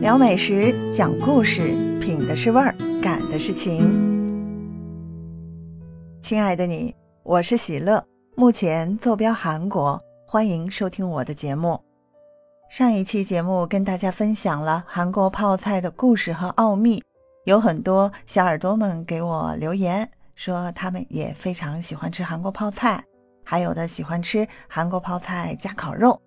聊美食，讲故事，品的是味儿，感的是情。亲爱的你，我是喜乐，目前坐标韩国，欢迎收听我的节目。上一期节目跟大家分享了韩国泡菜的故事和奥秘，有很多小耳朵们给我留言说他们也非常喜欢吃韩国泡菜，还有的喜欢吃韩国泡菜加烤肉。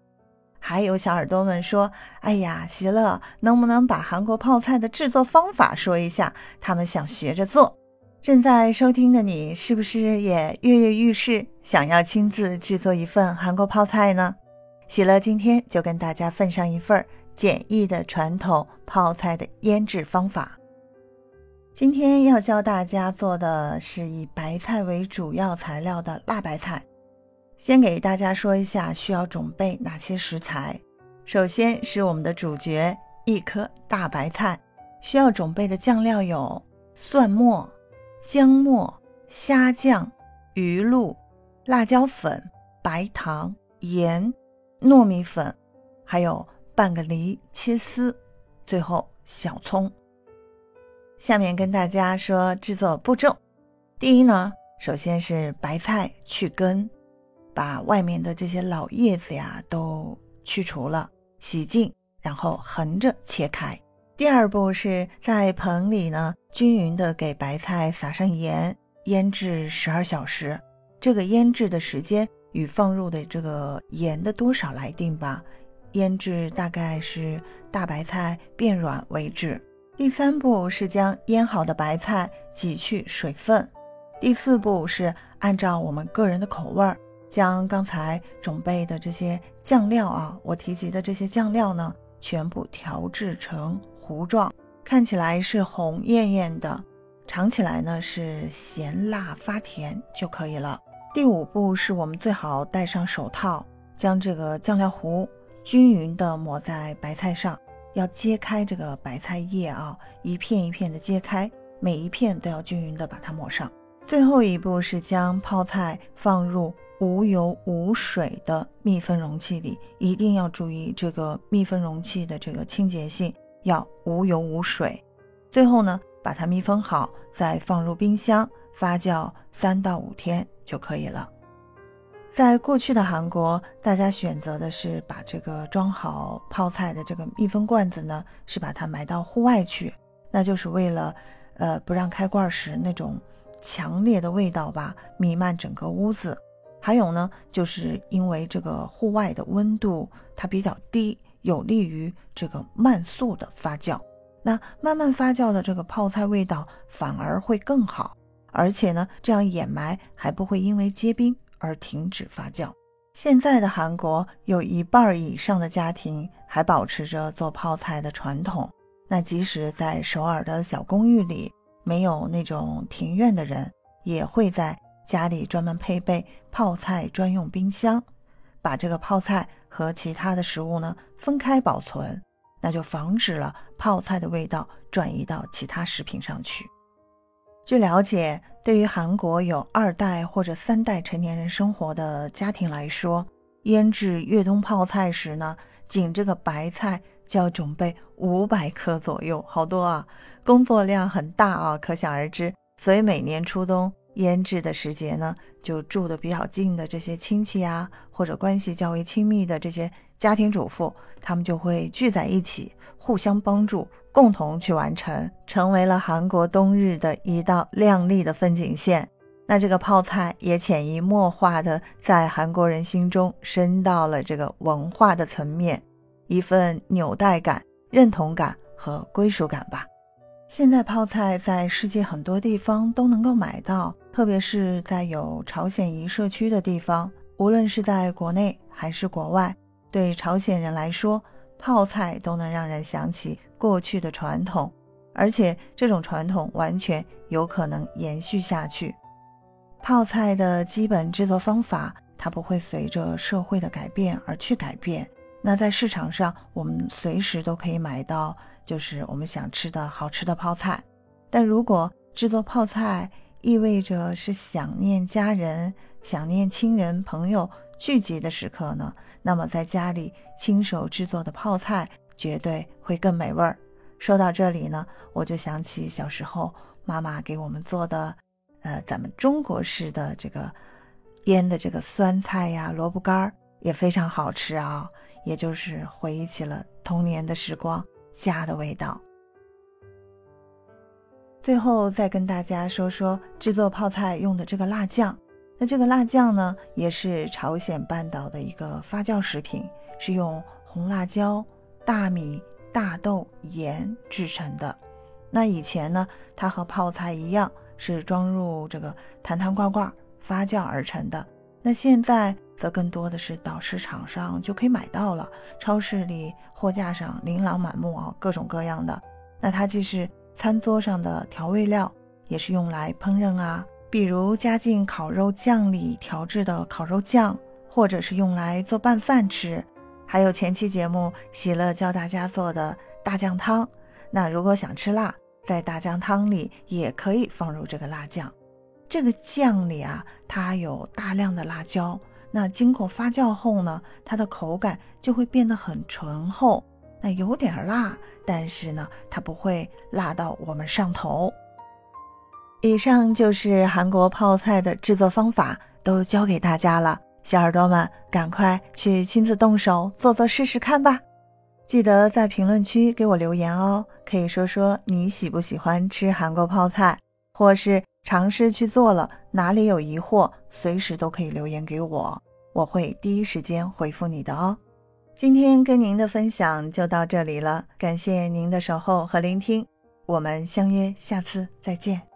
还有小耳朵们说：“哎呀，喜乐，能不能把韩国泡菜的制作方法说一下？他们想学着做。”正在收听的你，是不是也跃跃欲试，想要亲自制作一份韩国泡菜呢？喜乐今天就跟大家分上一份简易的传统泡菜的腌制方法。今天要教大家做的是以白菜为主要材料的辣白菜。先给大家说一下需要准备哪些食材。首先是我们的主角，一颗大白菜。需要准备的酱料有蒜末、姜末、虾酱、鱼露、辣椒粉、白糖、盐、糯米粉，还有半个梨切丝，最后小葱。下面跟大家说制作步骤。第一呢，首先是白菜去根。把外面的这些老叶子呀都去除了，洗净，然后横着切开。第二步是在盆里呢均匀的给白菜撒上盐，腌制十二小时。这个腌制的时间与放入的这个盐的多少来定吧，腌制大概是大白菜变软为止。第三步是将腌好的白菜挤去水分。第四步是按照我们个人的口味儿。将刚才准备的这些酱料啊，我提及的这些酱料呢，全部调制成糊状，看起来是红艳艳的，尝起来呢是咸辣发甜就可以了。第五步是我们最好戴上手套，将这个酱料糊均匀的抹在白菜上，要揭开这个白菜叶啊，一片一片的揭开，每一片都要均匀的把它抹上。最后一步是将泡菜放入。无油无水的密封容器里，一定要注意这个密封容器的这个清洁性，要无油无水。最后呢，把它密封好，再放入冰箱发酵三到五天就可以了。在过去的韩国，大家选择的是把这个装好泡菜的这个密封罐子呢，是把它埋到户外去，那就是为了，呃，不让开罐时那种强烈的味道吧弥漫整个屋子。还有呢，就是因为这个户外的温度它比较低，有利于这个慢速的发酵。那慢慢发酵的这个泡菜味道反而会更好，而且呢，这样掩埋还不会因为结冰而停止发酵。现在的韩国有一半以上的家庭还保持着做泡菜的传统。那即使在首尔的小公寓里没有那种庭院的人，也会在。家里专门配备泡菜专用冰箱，把这个泡菜和其他的食物呢分开保存，那就防止了泡菜的味道转移到其他食品上去。据了解，对于韩国有二代或者三代成年人生活的家庭来说，腌制越冬泡菜时呢，仅这个白菜就要准备五百克左右，好多啊，工作量很大啊，可想而知。所以每年初冬。腌制的时节呢，就住的比较近的这些亲戚啊，或者关系较为亲密的这些家庭主妇，他们就会聚在一起，互相帮助，共同去完成，成为了韩国冬日的一道亮丽的风景线。那这个泡菜也潜移默化的在韩国人心中升到了这个文化的层面，一份纽带感、认同感和归属感吧。现在泡菜在世界很多地方都能够买到，特别是在有朝鲜裔社区的地方。无论是在国内还是国外，对朝鲜人来说，泡菜都能让人想起过去的传统，而且这种传统完全有可能延续下去。泡菜的基本制作方法，它不会随着社会的改变而去改变。那在市场上，我们随时都可以买到。就是我们想吃的好吃的泡菜，但如果制作泡菜意味着是想念家人、想念亲人朋友聚集的时刻呢？那么在家里亲手制作的泡菜绝对会更美味儿。说到这里呢，我就想起小时候妈妈给我们做的，呃，咱们中国式的这个腌的这个酸菜呀、萝卜干儿也非常好吃啊，也就是回忆起了童年的时光，家的味道。最后再跟大家说说制作泡菜用的这个辣酱。那这个辣酱呢，也是朝鲜半岛的一个发酵食品，是用红辣椒、大米、大豆、盐制成的。那以前呢，它和泡菜一样，是装入这个坛坛罐罐发酵而成的。那现在则更多的是到市场上就可以买到了，超市里货架上琳琅满目啊，各种各样的。那它既是餐桌上的调味料也是用来烹饪啊，比如加进烤肉酱里调制的烤肉酱，或者是用来做拌饭吃。还有前期节目喜乐教大家做的大酱汤，那如果想吃辣，在大酱汤里也可以放入这个辣酱。这个酱里啊，它有大量的辣椒，那经过发酵后呢，它的口感就会变得很醇厚。那有点辣，但是呢，它不会辣到我们上头。以上就是韩国泡菜的制作方法，都教给大家了。小耳朵们，赶快去亲自动手做做试试看吧！记得在评论区给我留言哦，可以说说你喜不喜欢吃韩国泡菜，或是尝试去做了哪里有疑惑，随时都可以留言给我，我会第一时间回复你的哦。今天跟您的分享就到这里了，感谢您的守候和聆听，我们相约下次再见。